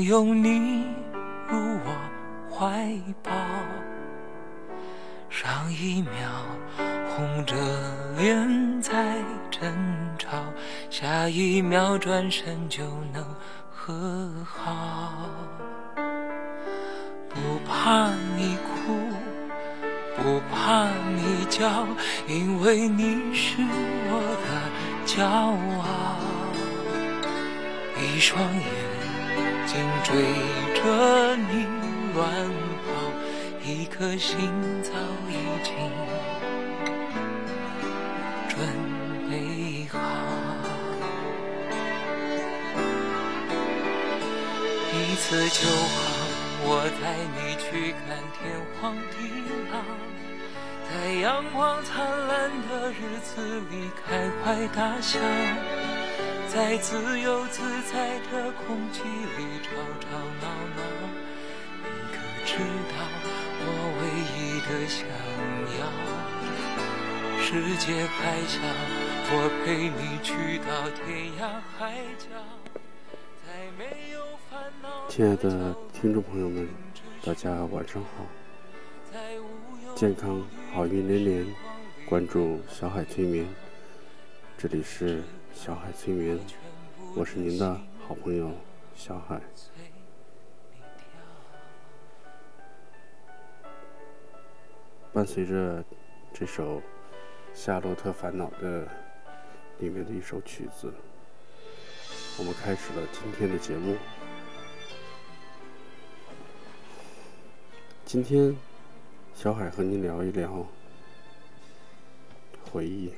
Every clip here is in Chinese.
拥你入我怀抱。上一秒红着脸在争吵，下一秒转身就能天荒地老，在阳光灿烂的日子里开怀大笑。在自由自在的空气里吵吵闹闹，你可知道我唯一的想要？世界还小，我陪你去到天涯海角。在没有烦恼。亲爱的听众朋友们，大家晚上好，健康好运连连，关注小海催眠，这里是。小海催眠，我是您的好朋友小海。伴随着这首《夏洛特烦恼》的里面的一首曲子，我们开始了今天的节目。今天，小海和你聊一聊回忆。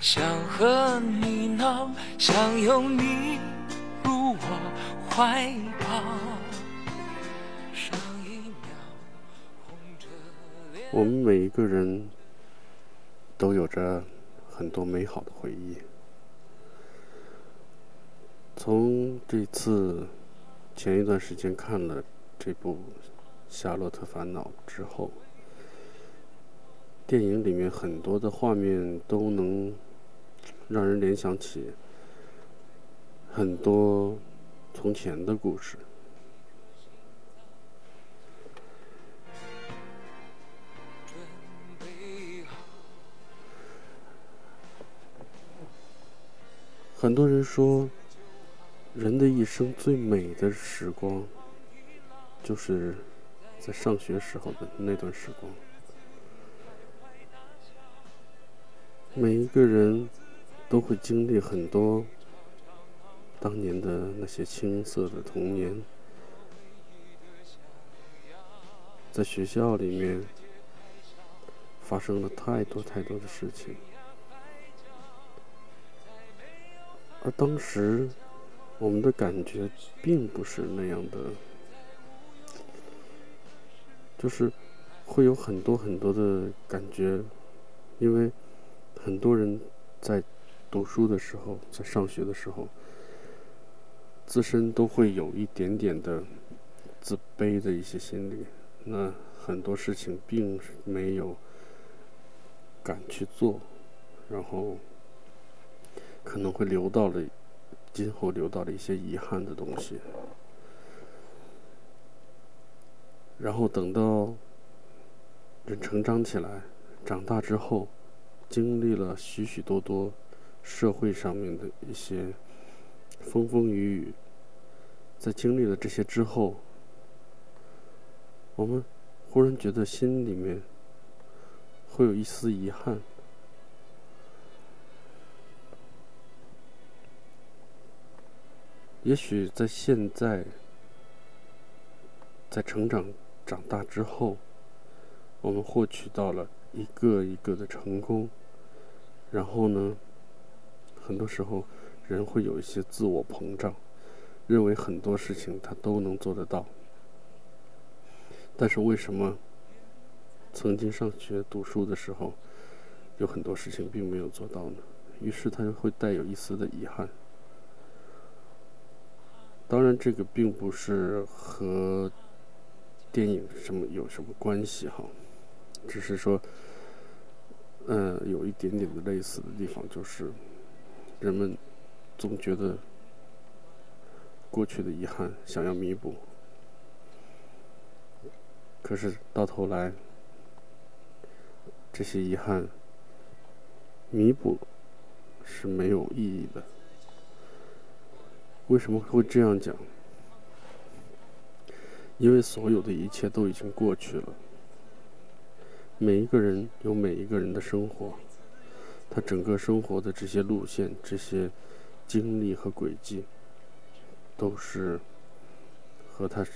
想和你闹，想拥你入我怀抱。我们每一个人都有着很多美好的回忆。从这次前一段时间看了这部《夏洛特烦恼》之后，电影里面很多的画面都能。让人联想起很多从前的故事。很多人说，人的一生最美的时光，就是在上学时候的那段时光。每一个人。都会经历很多当年的那些青涩的童年，在学校里面发生了太多太多的事情，而当时我们的感觉并不是那样的，就是会有很多很多的感觉，因为很多人在。读书的时候，在上学的时候，自身都会有一点点的自卑的一些心理。那很多事情并没有敢去做，然后可能会留到了今后留到了一些遗憾的东西。然后等到人成长起来，长大之后，经历了许许多多。社会上面的一些风风雨雨，在经历了这些之后，我们忽然觉得心里面会有一丝遗憾。也许在现在，在成长长大之后，我们获取到了一个一个的成功，然后呢？很多时候，人会有一些自我膨胀，认为很多事情他都能做得到。但是为什么曾经上学读书的时候，有很多事情并没有做到呢？于是他就会带有一丝的遗憾。当然，这个并不是和电影什么有什么关系哈，只是说，嗯，有一点点的类似的地方，就是。人们总觉得过去的遗憾想要弥补，可是到头来，这些遗憾弥补是没有意义的。为什么会这样讲？因为所有的一切都已经过去了。每一个人有每一个人的生活，他整个生活的这些路线、这些经历和轨迹，都是和他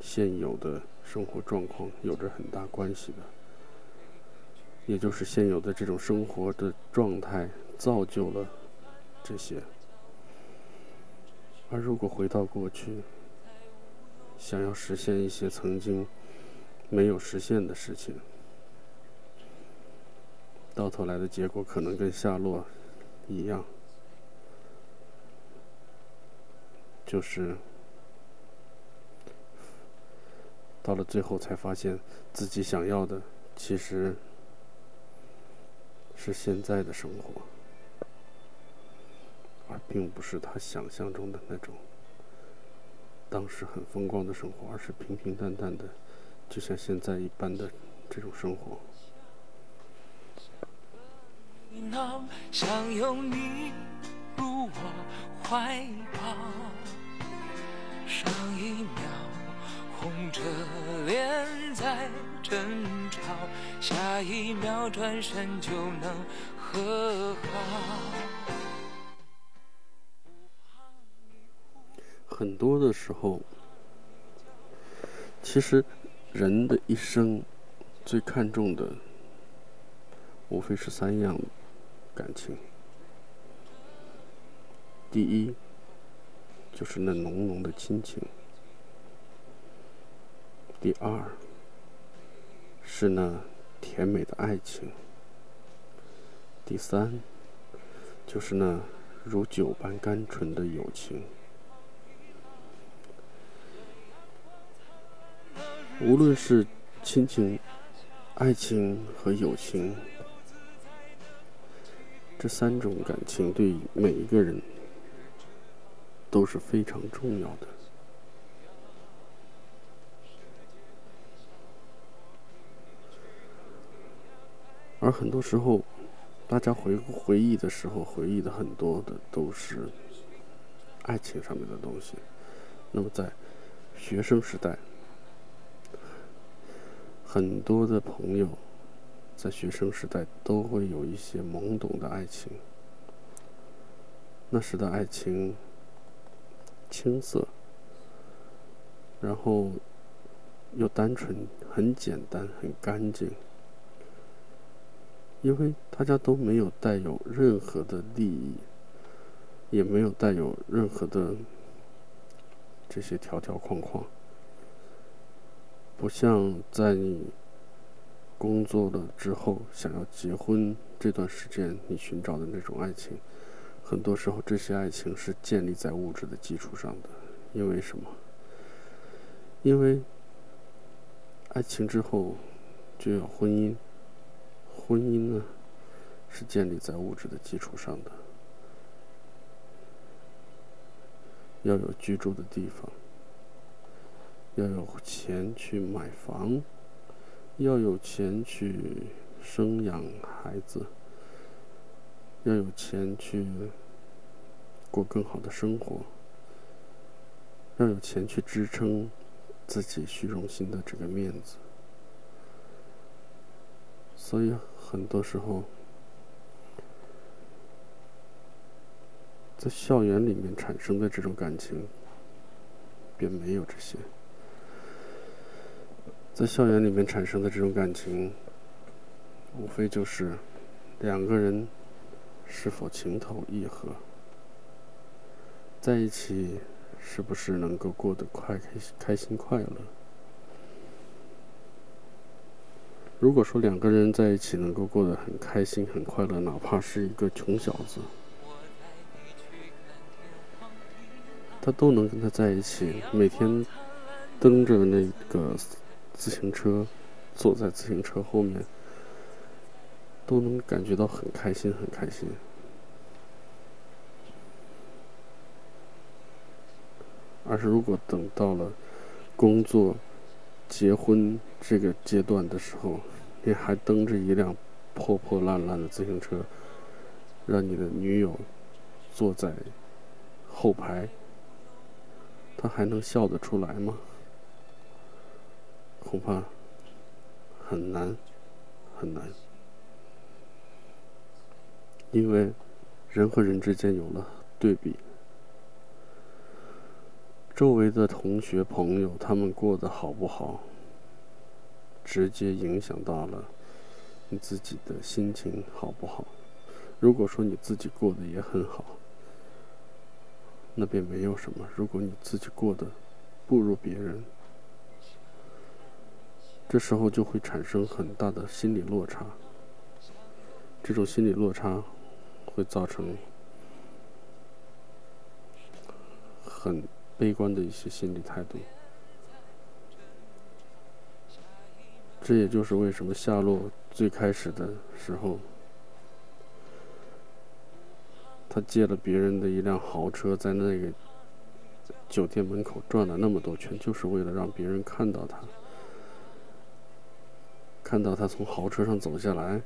现有的生活状况有着很大关系的。也就是现有的这种生活的状态造就了这些。而如果回到过去，想要实现一些曾经没有实现的事情，到头来的结果可能跟夏洛一样，就是到了最后才发现自己想要的其实是现在的生活。而并不是他想象中的那种当时很风光的生活，而是平平淡淡的，就像现在一般的这种生活。想拥你入我怀抱，上一秒红着脸在争吵，下一秒转身就能和好。很多的时候，其实人的一生最看重的，无非是三样感情。第一，就是那浓浓的亲情；第二，是那甜美的爱情；第三，就是那如酒般甘醇的友情。无论是亲情、爱情和友情，这三种感情对每一个人都是非常重要的。而很多时候，大家回回忆的时候，回忆的很多的都是爱情上面的东西。那么，在学生时代。很多的朋友在学生时代都会有一些懵懂的爱情，那时的爱情青涩，然后又单纯，很简单，很干净，因为大家都没有带有任何的利益，也没有带有任何的这些条条框框。不像在你工作了之后想要结婚这段时间，你寻找的那种爱情，很多时候这些爱情是建立在物质的基础上的。因为什么？因为爱情之后就要婚姻，婚姻呢是建立在物质的基础上的，要有居住的地方。要有钱去买房，要有钱去生养孩子，要有钱去过更好的生活，要有钱去支撑自己虚荣心的这个面子。所以很多时候，在校园里面产生的这种感情，便没有这些。在校园里面产生的这种感情，无非就是两个人是否情投意合，在一起是不是能够过得快开开心快乐。如果说两个人在一起能够过得很开心很快乐，哪怕是一个穷小子，他都能跟他在一起，每天蹬着那个。自行车坐在自行车后面都能感觉到很开心很开心。而是如果等到了工作结婚这个阶段的时候你还蹬着一辆破破烂烂的自行车让你的女友坐在后排她还能笑得出来吗？恐怕很难，很难，因为人和人之间有了对比。周围的同学朋友，他们过得好不好，直接影响到了你自己的心情好不好。如果说你自己过得也很好，那便没有什么；如果你自己过得不如别人，这时候就会产生很大的心理落差。这种心理落差会造成很。悲观的一些心理态度，这也就是为什么夏洛最开始的时候，他借了别人的一辆豪车，在那个酒店门口转了那么多圈，就是为了让别人看到他，看到他从豪车上走下来，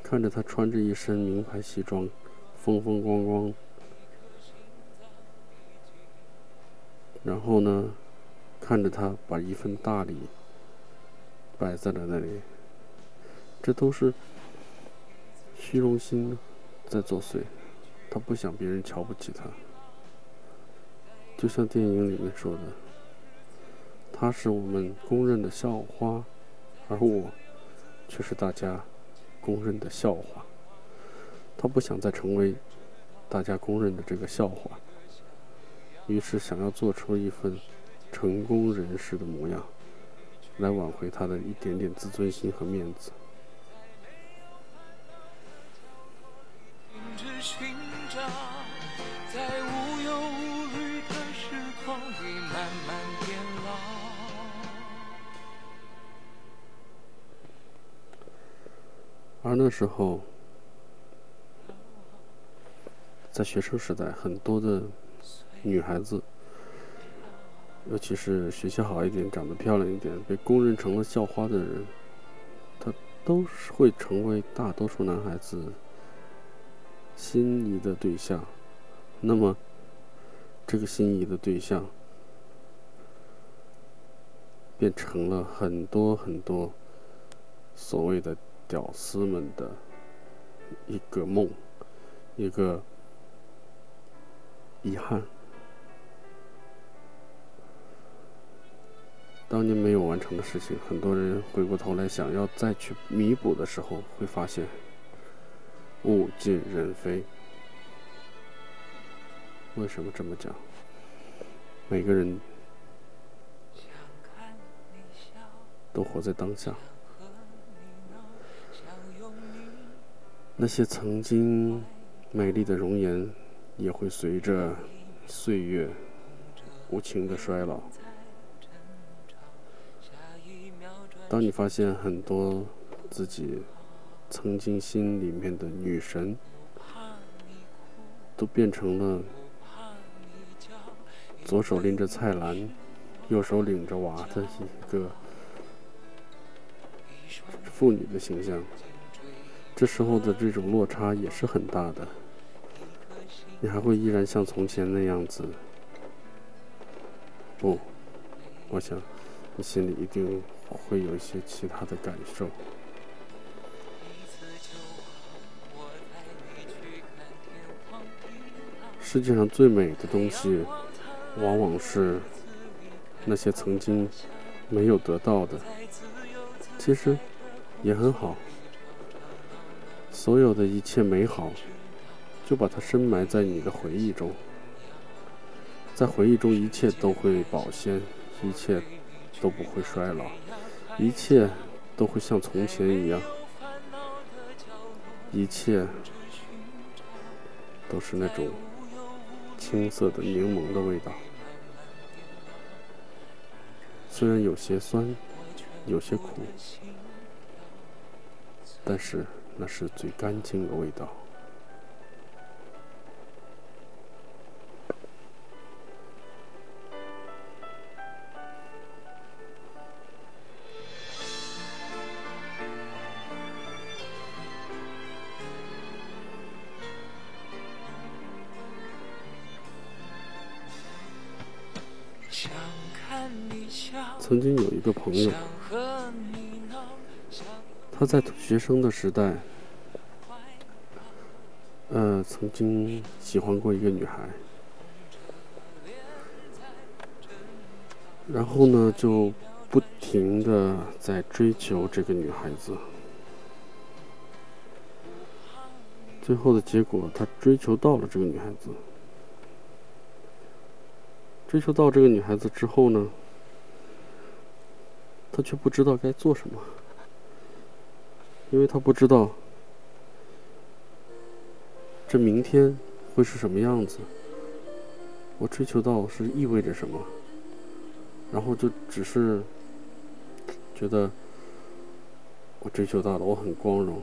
看着他穿着一身名牌西装，风风光光。然后呢，看着他把一份大礼摆在了那里，这都是虚荣心在作祟。他不想别人瞧不起他，就像电影里面说的，他是我们公认的校花，而我却是大家公认的笑话。他不想再成为大家公认的这个笑话。于是，想要做出一份成功人士的模样，来挽回他的一点点自尊心和面子。而那时候，在学生时代，很多的。女孩子，尤其是学习好一点、长得漂亮一点、被公认成了校花的人，她都是会成为大多数男孩子心仪的对象。那么，这个心仪的对象变成了很多很多所谓的屌丝们的一个梦，一个遗憾。当年没有完成的事情，很多人回过头来想要再去弥补的时候，会发现物尽人非。为什么这么讲？每个人都活在当下，那些曾经美丽的容颜，也会随着岁月无情的衰老。当你发现很多自己曾经心里面的女神，都变成了左手拎着菜篮，右手领着娃的一个妇女的形象，这时候的这种落差也是很大的。你还会依然像从前那样子？不，我想你心里一定。会有一些其他的感受。世界上最美的东西，往往是那些曾经没有得到的。其实也很好，所有的一切美好，就把它深埋在你的回忆中，在回忆中，一切都会保鲜，一切都不会衰老。一切都会像从前一样，一切都是那种青涩的柠檬的味道，虽然有些酸，有些苦，但是那是最干净的味道。曾经有一个朋友他在学生的时代，呃，曾经喜欢过一个女孩，然后呢，就不停的在追求这个女孩子。最后的结果，他追求到了这个女孩子。追求到这个女孩子之后呢，他却不知道该做什么，因为他不知道这明天会是什么样子。我追求到是意味着什么，然后就只是觉得我追求到了，我很光荣。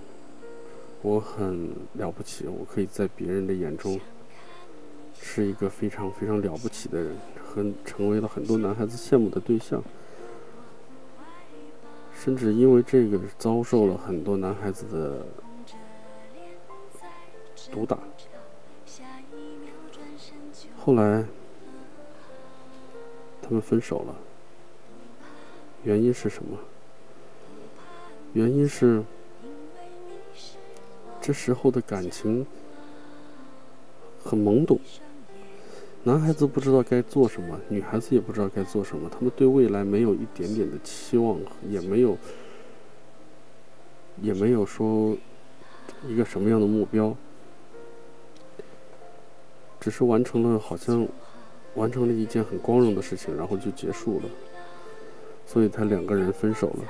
我很了不起，我可以在别人的眼中是一个非常非常了不起的人，很成为了很多男孩子羡慕的对象，甚至因为这个遭受了很多男孩子的毒打。后来他们分手了，原因是什么？原因是。这时候的感情很懵懂，男孩子不知道该做什么，女孩子也不知道该做什么。他们对未来没有一点点的期望，也没有，也没有说一个什么样的目标，只是完成了好像完成了一件很光荣的事情，然后就结束了。所以他两个人分手了。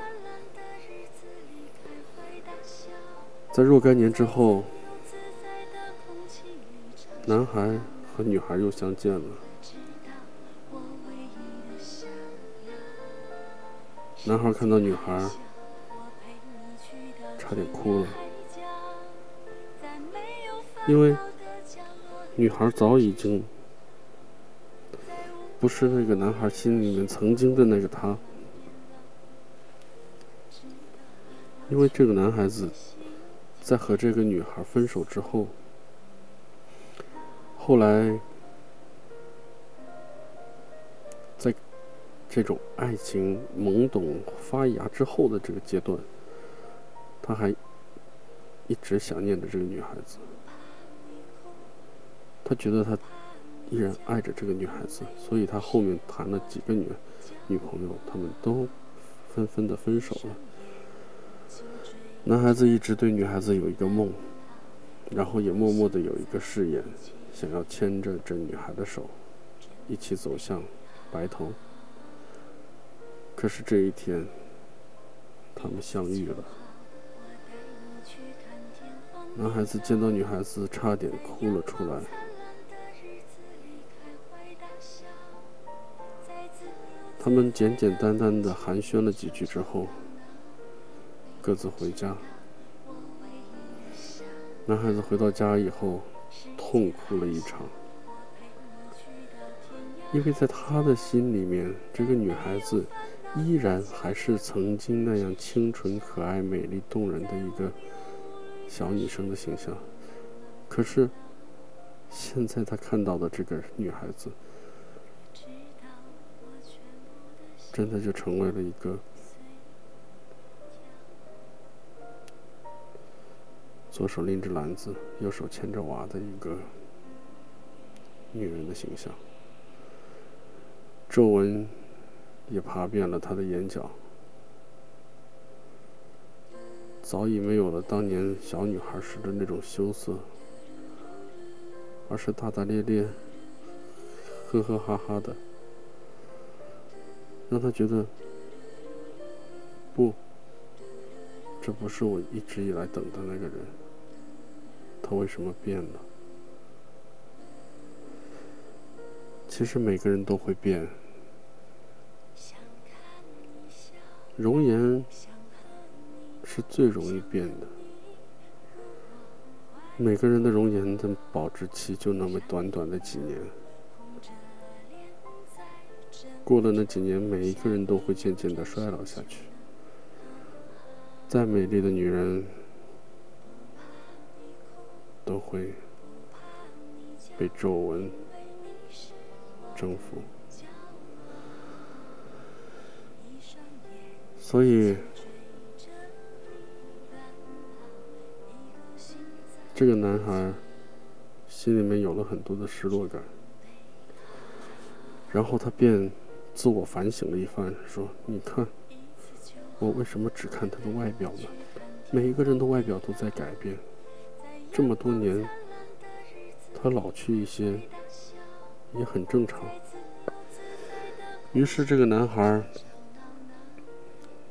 在若干年之后，男孩女孩又相见了。男孩看到女孩，差点哭了，因为女孩早已经不是那个男孩心里面曾经的那个他，因为这个男孩子。在和这个女孩分手之后，后来，在这种爱情懵懂发芽之后的这个阶段，他还一直想念着这个女孩子。他觉得他依然爱着这个女孩子，所以他后面谈了几个女女朋友，他们都纷纷的分手了。男孩子一直对女孩子有一个梦，然后也默默的有一个誓言，想要牵着这女孩的手，一起走向白头。可是这一天，他们相遇了。男孩子见到女孩子，差点哭了出来。他们简简单单的寒暄了几句之后。各自回家。男孩子回到家以后，痛哭了一场，因为在他的心里面，这个女孩子依然还是曾经那样清纯、可爱、美丽、动人的一个小女生的形象。可是，现在他看到的这个女孩子，真的就成为了一个。左手拎着篮子，右手牵着娃的一个女人的形象，皱纹也爬遍了她的眼角，早已没有了当年小女孩时的那种羞涩，而是大大咧咧、呵呵哈哈的，让他觉得不，这不是我一直以来等的那个人。他为什么变了？其实每个人都会变，容颜是最容易变的。每个人的容颜的保质期就那么短短的几年，过了那几年，每一个人都会渐渐的衰老下去。再美丽的女人。都会被皱纹征服。所以，这个男孩心里面有了很多的失落感，然后他便自我反省了一番，说：“你看，我为什么只看他的外表呢？每一个人的外表都在改变，这么多年，他老去一些也很正常。”于是，这个男孩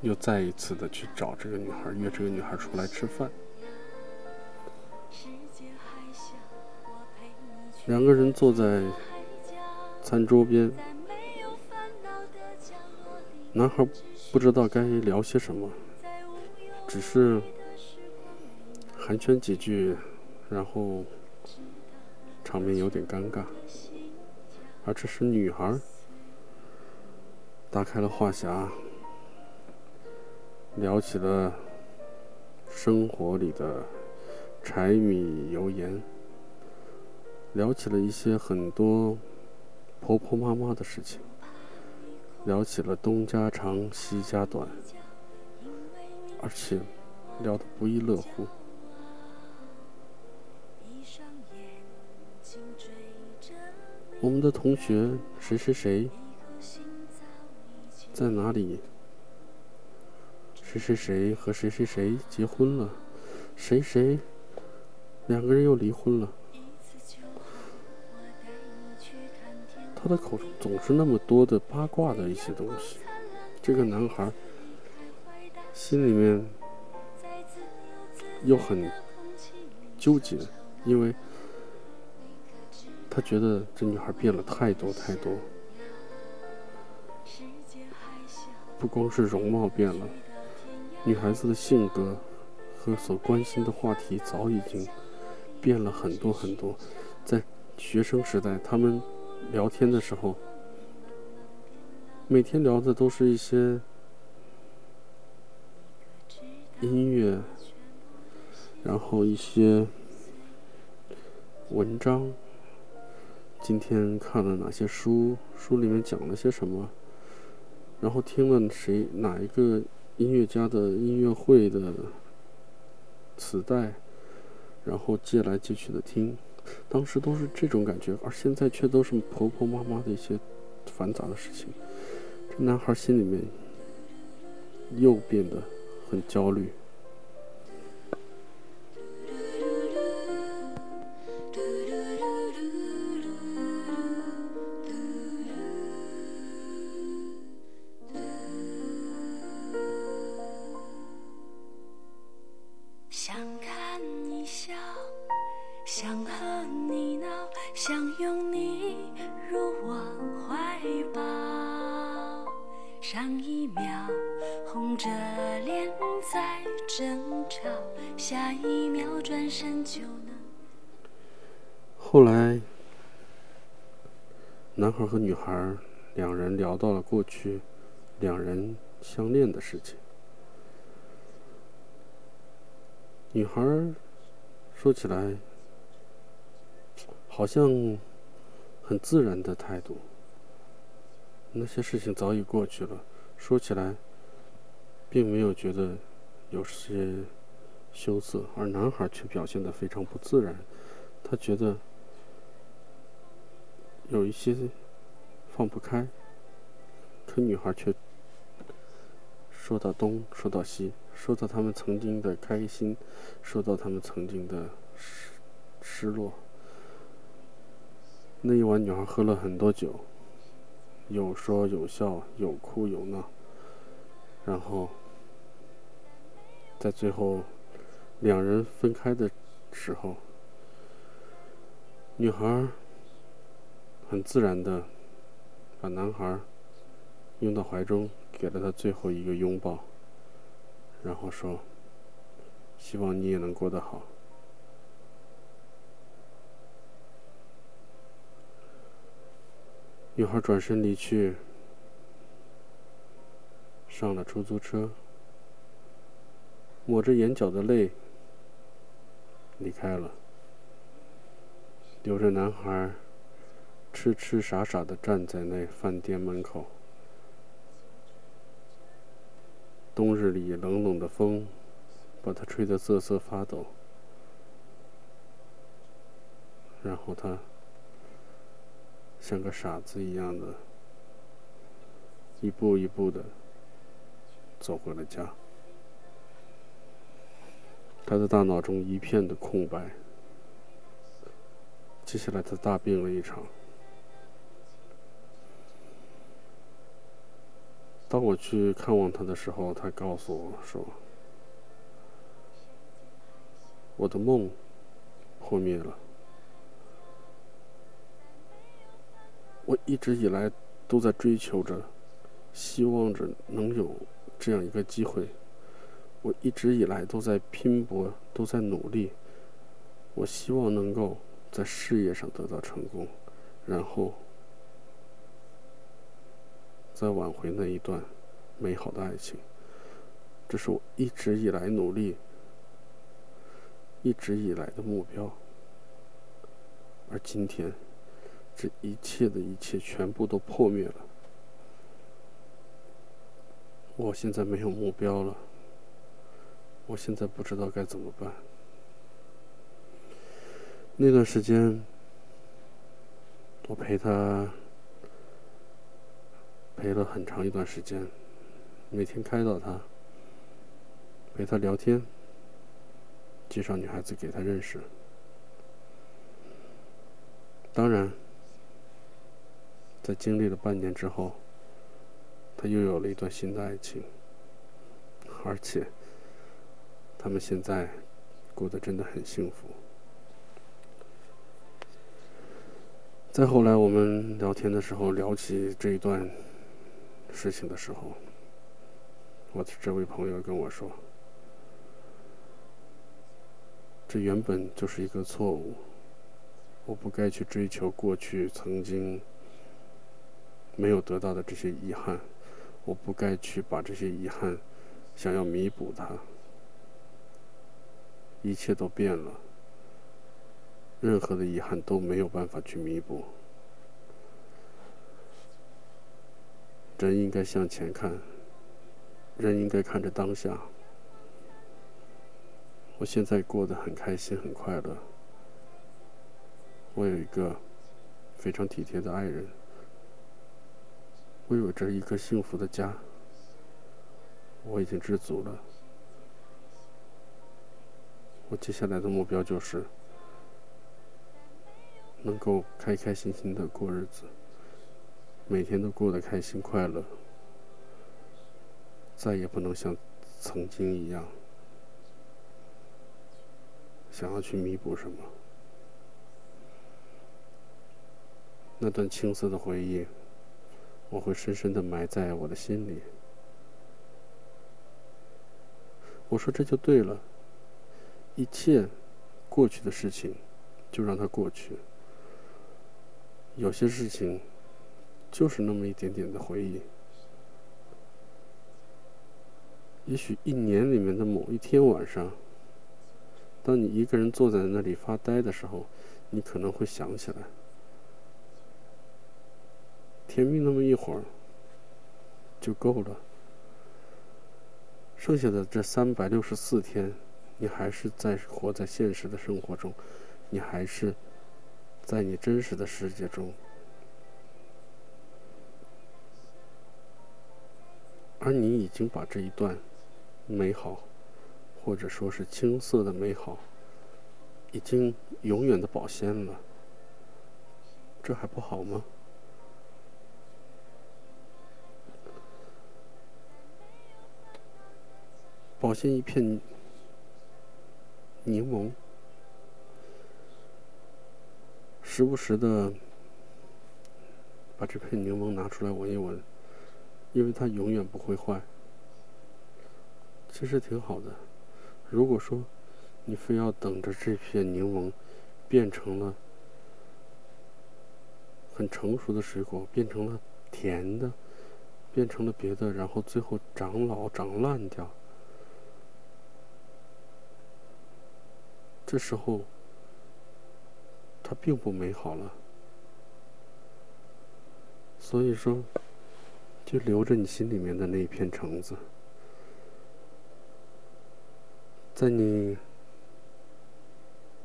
又再一次的去找这个女孩，约这个女孩出来吃饭。两个人坐在餐桌边，男孩不知道该聊些什么，只是寒暄几句，然后场面有点尴尬。而这时，女孩。打开了话匣，聊起了生活里的柴米油盐，聊起了一些很多婆婆妈妈的事情，聊起了东家长西家短，而且聊得不亦乐乎。我们的同学谁谁谁。在哪里？谁谁谁和谁谁谁结婚了？谁谁两个人又离婚了？他的口中总是那么多的八卦的一些东西。这个男孩心里面又很纠结，因为他觉得这女孩变了太多太多。不光是容貌变了，女孩子的性格和所关心的话题早已经变了很多很多。在学生时代，他们聊天的时候，每天聊的都是一些音乐，然后一些文章。今天看了哪些书？书里面讲了些什么？然后听了谁哪一个音乐家的音乐会的磁带，然后借来借去的听，当时都是这种感觉，而现在却都是婆婆妈妈的一些繁杂的事情。这男孩心里面又变得很焦虑。后来，男孩和女孩两人聊到了过去两人相恋的事情。女孩说起来好像很自然的态度，那些事情早已过去了，说起来并没有觉得有些羞涩，而男孩却表现的非常不自然，他觉得。有一些放不开，可女孩却说到东，说到西，说到他们曾经的开心，说到他们曾经的失失落。那一晚，女孩喝了很多酒，有说有笑，有哭有闹，然后在最后两人分开的时候，女孩。很自然的，把男孩拥到怀中，给了他最后一个拥抱，然后说：“希望你也能过得好。”女孩转身离去，上了出租车，抹着眼角的泪离开了，留着男孩。痴痴傻傻的站在那饭店门口，冬日里冷冷的风，把他吹得瑟瑟发抖。然后他像个傻子一样的，一步一步的走回了家。他的大脑中一片的空白。接下来，他大病了一场。当我去看望他的时候，他告诉我说：“我的梦破灭了。我一直以来都在追求着，希望着能有这样一个机会。我一直以来都在拼搏，都在努力。我希望能够。”在事业上得到成功，然后再挽回那一段美好的爱情，这是我一直以来努力、一直以来的目标。而今天，这一切的一切全部都破灭了。我现在没有目标了，我现在不知道该怎么办。那段时间，我陪他陪了很长一段时间，每天开导他，陪他聊天，介绍女孩子给他认识。当然，在经历了半年之后，他又有了一段新的爱情，而且他们现在过得真的很幸福。再后来，我们聊天的时候聊起这一段事情的时候，我的这位朋友跟我说：“这原本就是一个错误，我不该去追求过去曾经没有得到的这些遗憾，我不该去把这些遗憾想要弥补它，一切都变了。”任何的遗憾都没有办法去弥补。人应该向前看，人应该看着当下。我现在过得很开心，很快乐。我有一个非常体贴的爱人，我有着一个幸福的家，我已经知足了。我接下来的目标就是。能够开开心心的过日子，每天都过得开心快乐，再也不能像曾经一样想要去弥补什么。那段青涩的回忆，我会深深的埋在我的心里。我说这就对了，一切过去的事情就让它过去。有些事情，就是那么一点点的回忆。也许一年里面的某一天晚上，当你一个人坐在那里发呆的时候，你可能会想起来，甜蜜那么一会儿就够了。剩下的这三百六十四天，你还是在活在现实的生活中，你还是。在你真实的世界中，而你已经把这一段美好，或者说是青涩的美好，已经永远的保鲜了，这还不好吗？保鲜一片柠檬。时不时的把这片柠檬拿出来闻一闻，因为它永远不会坏。其实挺好的。如果说你非要等着这片柠檬变成了很成熟的水果，变成了甜的，变成了别的，然后最后长老长烂掉，这时候。它并不美好了，所以说，就留着你心里面的那一片橙子，在你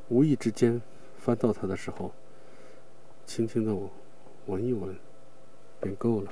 无意之间翻到它的时候，轻轻的闻一闻，便够了。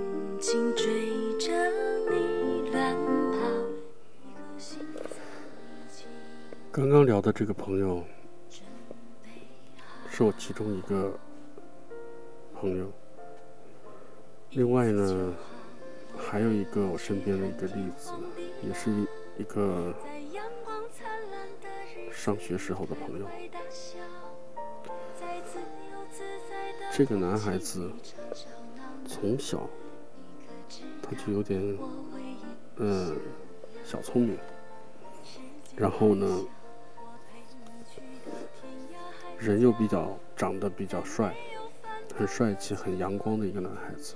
刚刚聊的这个朋友。是我其中一个朋友，另外呢，还有一个我身边的一个例子，也是一一个上学时候的朋友。这个男孩子从小他就有点嗯小聪明，然后呢人又比较长得比较帅，很帅气、很阳光的一个男孩子。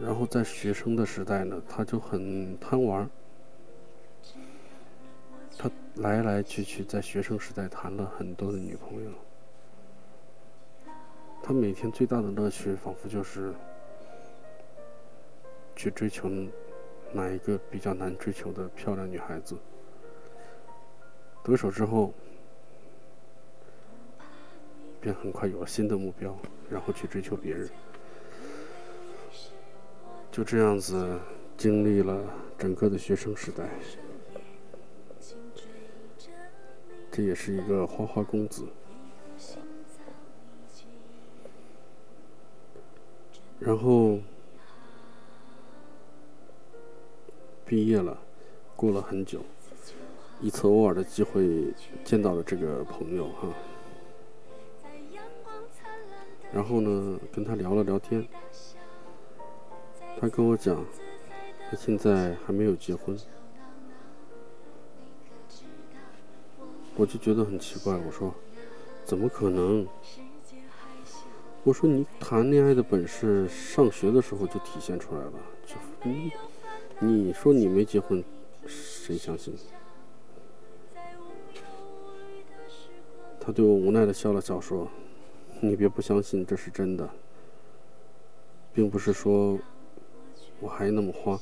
然后在学生的时代呢，他就很贪玩，他来来去去在学生时代谈了很多的女朋友。他每天最大的乐趣，仿佛就是去追求哪一个比较难追求的漂亮女孩子。得手之后，便很快有了新的目标，然后去追求别人。就这样子经历了整个的学生时代，这也是一个花花公子。然后毕业了，过了很久，一次偶尔的机会见到了这个朋友哈，然后呢跟他聊了聊天，他跟我讲，他现在还没有结婚，我就觉得很奇怪，我说怎么可能？我说你谈恋爱的本事，上学的时候就体现出来了，就你你说你没结婚，谁相信？他对我无奈的笑了笑，说：“你别不相信，这是真的，并不是说我还那么花，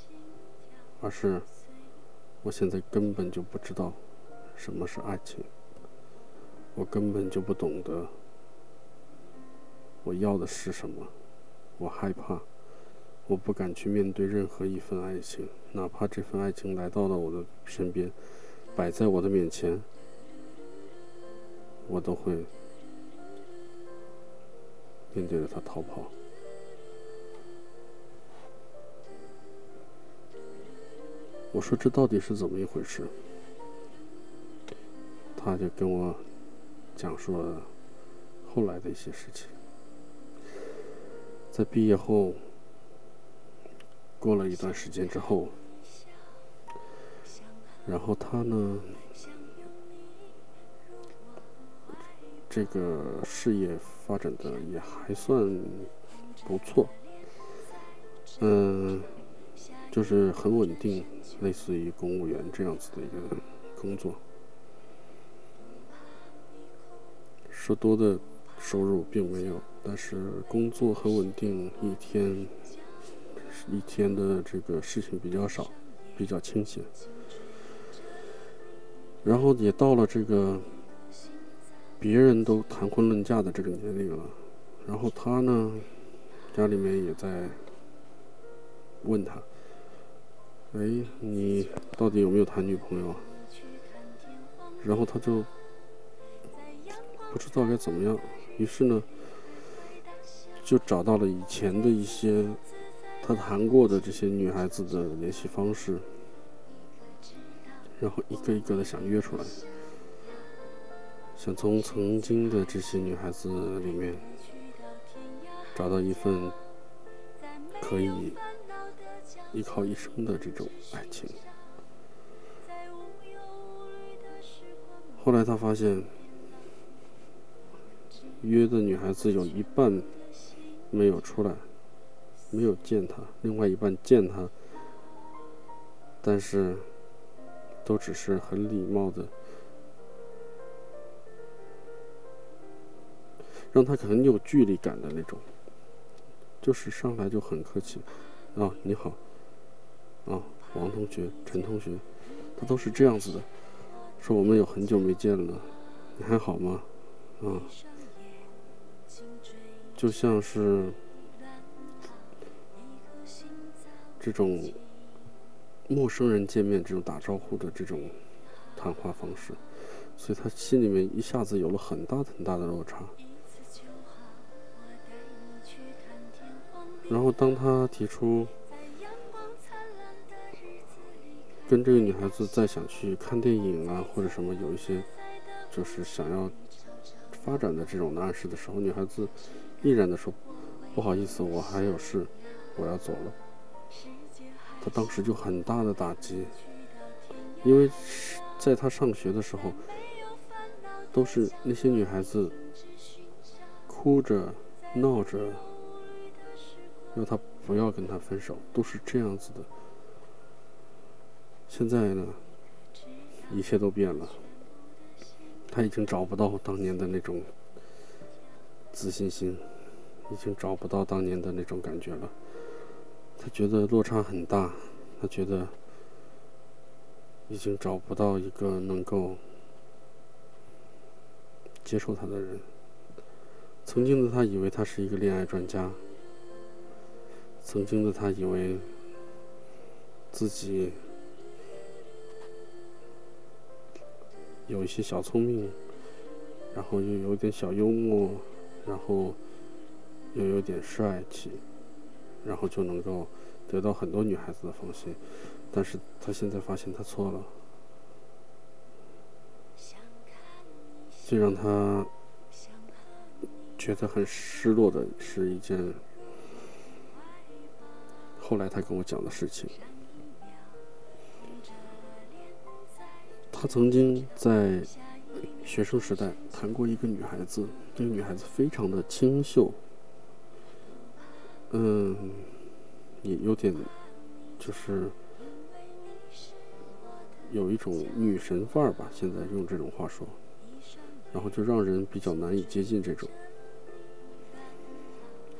而是我现在根本就不知道什么是爱情，我根本就不懂得我要的是什么，我害怕，我不敢去面对任何一份爱情，哪怕这份爱情来到了我的身边，摆在我的面前。”我都会面对着他逃跑。我说这到底是怎么一回事？他就跟我讲述了后来的一些事情。在毕业后，过了一段时间之后，然后他呢，这个事业发展的也还算不错，嗯，就是很稳定，类似于公务员这样子的一个工作。说多的收入并没有，但是工作很稳定，一天一天的这个事情比较少，比较清闲。然后也到了这个别人都谈婚论嫁的这个年龄了，然后他呢，家里面也在问他，哎，你到底有没有谈女朋友啊？然后他就不知道该怎么样，于是呢，就找到了以前的一些他谈过的这些女孩子的联系方式，然后一个一个的想约出来，想从曾经的这些女孩子里面找到一份可以依靠一生的这种爱情。后来他发现，约的女孩子有一半没有出来，没有见他；另外一半见他，但是都只是很礼貌的，让他很有距离感的那种，就是上来就很客气，啊，你好，啊，王同学、陈同学，他都是这样子的。说我们有很久没见了，你还好吗？啊，就像是这种陌生人见面这种打招呼的这种谈话方式，所以他心里面一下子有了很大很大的落差。然后当他提出。跟这个女孩子再想去看电影啊，或者什么有一些，就是想要发展的这种暗示的时候，女孩子毅然的说：“不好意思，我还有事，我要走了。”他当时就很大的打击，因为在他上学的时候，都是那些女孩子哭着闹着要他不要跟他分手，都是这样子的。现在呢，一切都变了。他已经找不到当年的那种自信心，已经找不到当年的那种感觉了。他觉得落差很大，他觉得已经找不到一个能够接受他的人。曾经的他以为他是一个恋爱专家，曾经的他以为自己。有一些小聪明，然后又有点小幽默，然后又有点帅气，然后就能够得到很多女孩子的芳心。但是他现在发现他错了，最让他觉得很失落的是一件后来他跟我讲的事情。他曾经在学生时代谈过一个女孩子，这个女孩子非常的清秀，嗯，也有点就是有一种女神范儿吧，现在用这种话说，然后就让人比较难以接近这种，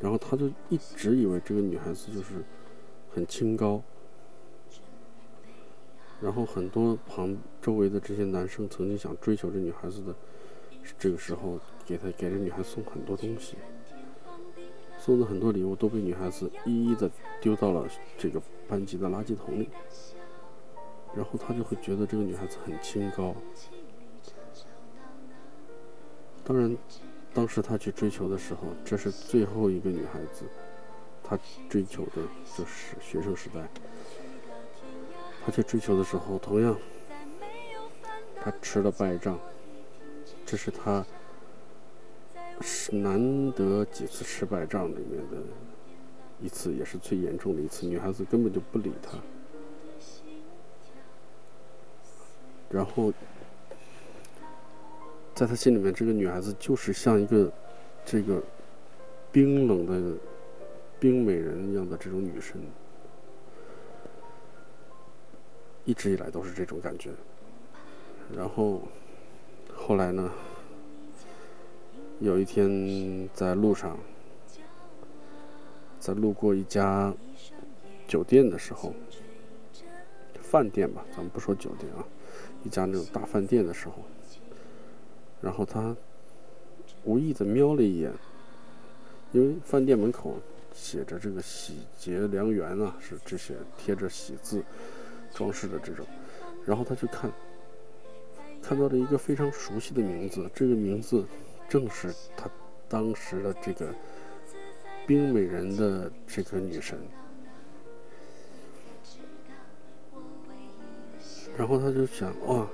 然后他就一直以为这个女孩子就是很清高。然后很多旁周围的这些男生曾经想追求这女孩子的，这个时候给她给这女孩送很多东西，送的很多礼物都被女孩子一一的丢到了这个班级的垃圾桶里，然后他就会觉得这个女孩子很清高。当然，当时他去追求的时候，这是最后一个女孩子，他追求的就是学生时代。他去追求的时候，同样，他吃了败仗。这是他是难得几次吃败仗里面的一次，也是最严重的一次。女孩子根本就不理他，然后在他心里面，这个女孩子就是像一个这个冰冷的冰美人一样的这种女神。一直以来都是这种感觉，然后后来呢？有一天在路上，在路过一家酒店的时候，饭店吧，咱们不说酒店啊，一家那种大饭店的时候，然后他无意的瞄了一眼，因为饭店门口写着这个“喜结良缘”啊，是这些贴着喜字。装饰的这种，然后他去看，看到了一个非常熟悉的名字，这个名字正是他当时的这个冰美人的这个女神。然后他就想，哇，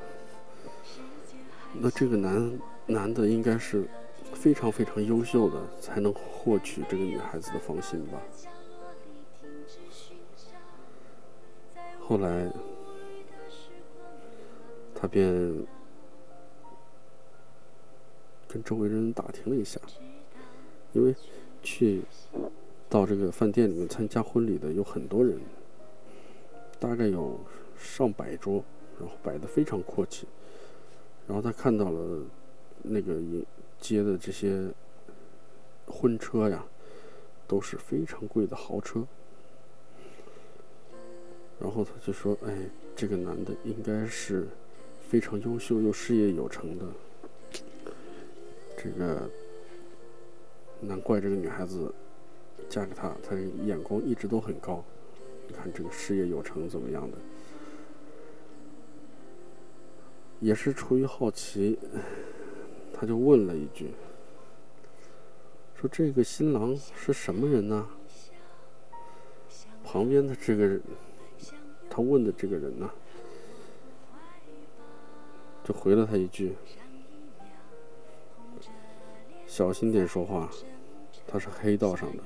那这个男男的应该是非常非常优秀的，才能获取这个女孩子的芳心吧。后来，他便跟周围人打听了一下，因为去到这个饭店里面参加婚礼的有很多人，大概有上百桌，然后摆的非常阔气。然后他看到了那个接的这些婚车呀，都是非常贵的豪车。然后他就说：“哎，这个男的应该是非常优秀又事业有成的。这个难怪这个女孩子嫁给他，他眼光一直都很高。你看这个事业有成怎么样的？也是出于好奇，他就问了一句：说这个新郎是什么人呢？旁边的这个人。”他问的这个人呢，就回了他一句：“小心点说话，他是黑道上的，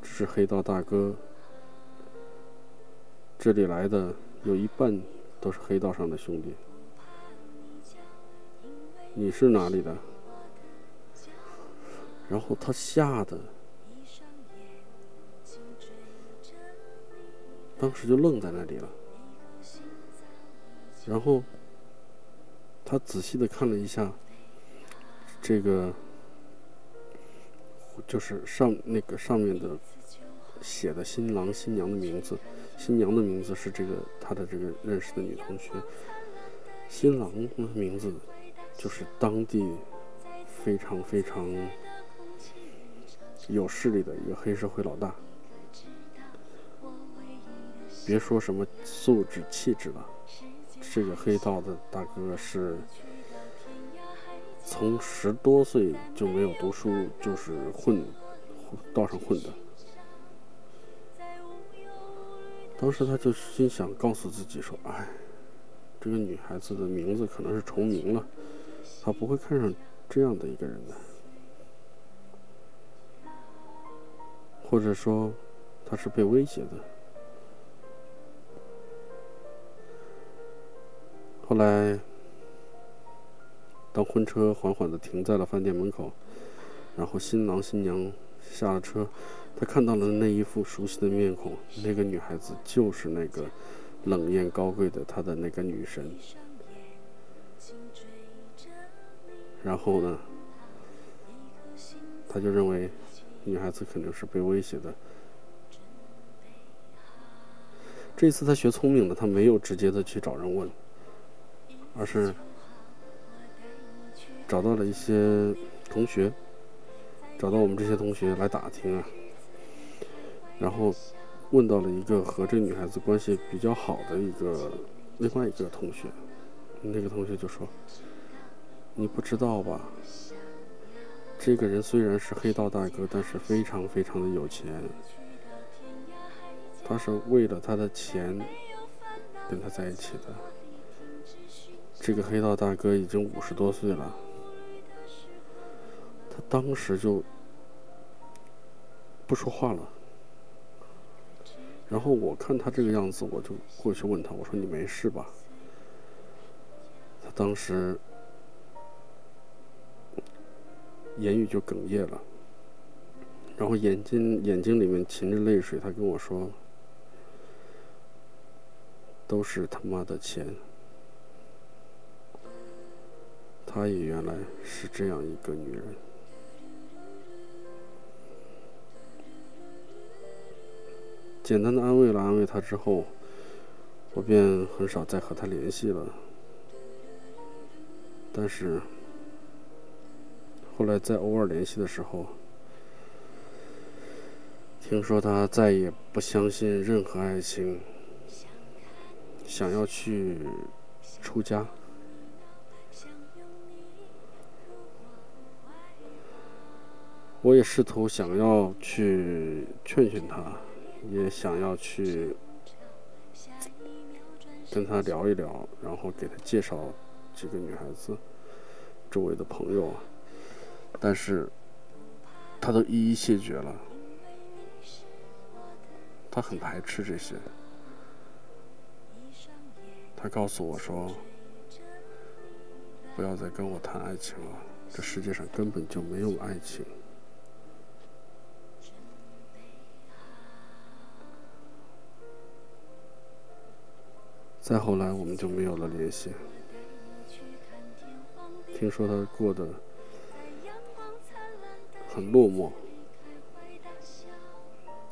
这是黑道大哥，这里来的有一半都是黑道上的兄弟。你是哪里的？”然后他吓得。当时就愣在那里了，然后他仔细的看了一下这个，就是上那个上面的写的新郎新娘的名字，新娘的名字是这个他的这个认识的女同学，新郎的名字就是当地非常非常有势力的一个黑社会老大。别说什么素质气质了，这个黑道的大哥是从十多岁就没有读书，就是混道上混的。当时他就心想，告诉自己说：“哎，这个女孩子的名字可能是重名了，他不会看上这样的一个人的，或者说他是被威胁的。”后来，当婚车缓缓地停在了饭店门口，然后新郎新娘下了车，他看到了那一副熟悉的面孔，那个女孩子就是那个冷艳高贵的他的那个女神。然后呢，他就认为女孩子肯定是被威胁的。这次他学聪明了，他没有直接的去找人问。而是找到了一些同学，找到我们这些同学来打听啊，然后问到了一个和这女孩子关系比较好的一个另外一个同学，那个同学就说：“你不知道吧？这个人虽然是黑道大哥，但是非常非常的有钱，他是为了他的钱跟他在一起的。”这个黑道大哥已经五十多岁了，他当时就不说话了。然后我看他这个样子，我就过去问他：“我说你没事吧？”他当时言语就哽咽了，然后眼睛眼睛里面噙着泪水，他跟我说：“都是他妈的钱。”她也原来是这样一个女人。简单的安慰了安慰她之后，我便很少再和她联系了。但是后来在偶尔联系的时候，听说他再也不相信任何爱情，想要去出家。我也试图想要去劝劝他，也想要去跟他聊一聊，然后给他介绍几个女孩子周围的朋友啊，但是他都一一谢绝了。他很排斥这些，他告诉我说：“不要再跟我谈爱情了，这世界上根本就没有爱情。”再后来，我们就没有了联系。听说他过得很落寞，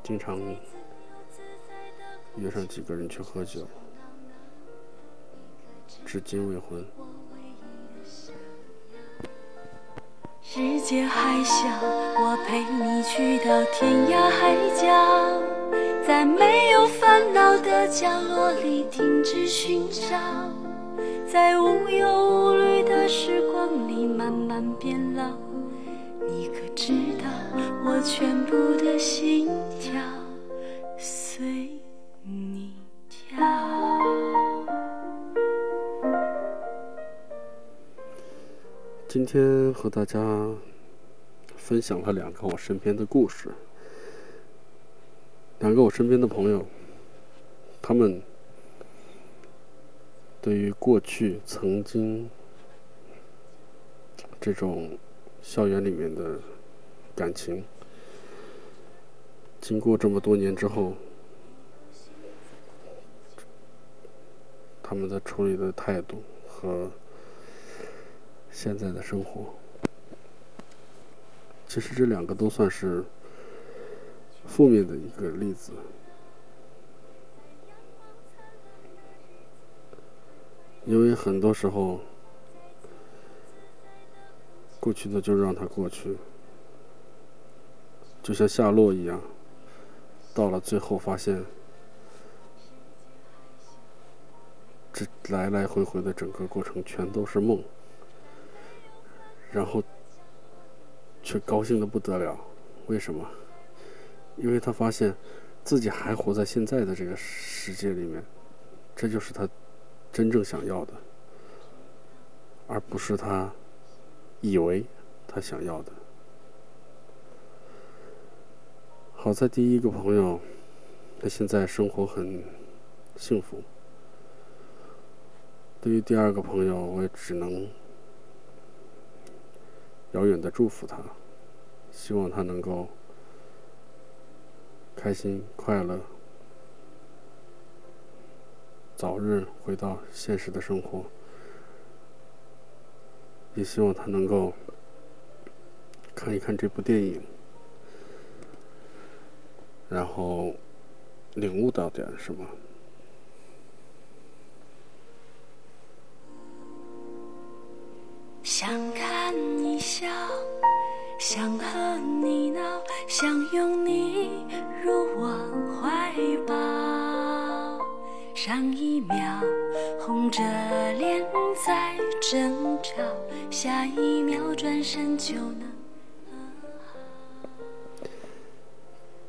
经常约上几个人去喝酒，至今未婚。世界还小，我陪你去到天涯海角，在没有烦恼的角落里停止寻找，在无忧无虑的时光里慢慢变老。你可知道，我全部的心跳随你跳。今天和大家分享了两个我身边的故事，两个我身边的朋友，他们对于过去曾经这种校园里面的感情，经过这么多年之后，他们的处理的态度和。现在的生活，其实这两个都算是负面的一个例子，因为很多时候，过去的就让它过去，就像夏洛一样，到了最后发现，这来来回回的整个过程全都是梦。然后，却高兴的不得了，为什么？因为他发现自己还活在现在的这个世界里面，这就是他真正想要的，而不是他以为他想要的。好在第一个朋友，他现在生活很幸福。对于第二个朋友，我也只能。遥远的祝福他，希望他能够开心快乐，早日回到现实的生活。也希望他能够看一看这部电影，然后领悟到点什么。想看你笑，想和你闹，想拥你入我怀抱。上一秒红着脸在争吵，下一秒转身就能。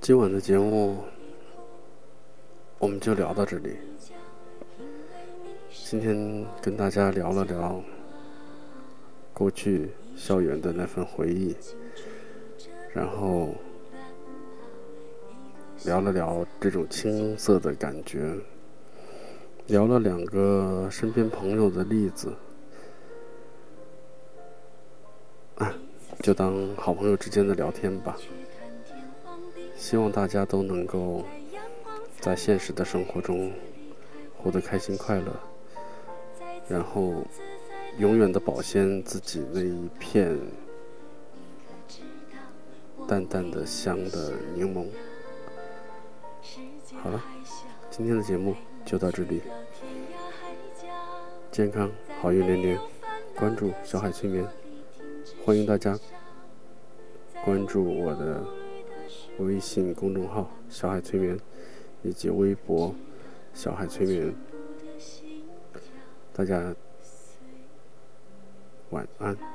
今晚的节目我们就聊到这里。今天跟大家聊了聊。过去校园的那份回忆，然后聊了聊这种青涩的感觉，聊了两个身边朋友的例子，啊，就当好朋友之间的聊天吧。希望大家都能够在现实的生活中活得开心快乐，然后。永远的保鲜自己那一片淡淡的香的柠檬。好了，今天的节目就到这里。健康好运连连，关注小海催眠，欢迎大家关注我的微信公众号“小海催眠”以及微博“小海催眠”，大家。晚安。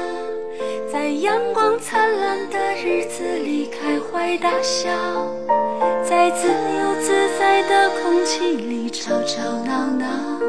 在阳光灿烂的日子里开怀大笑，在自由自在的空气里吵吵闹闹。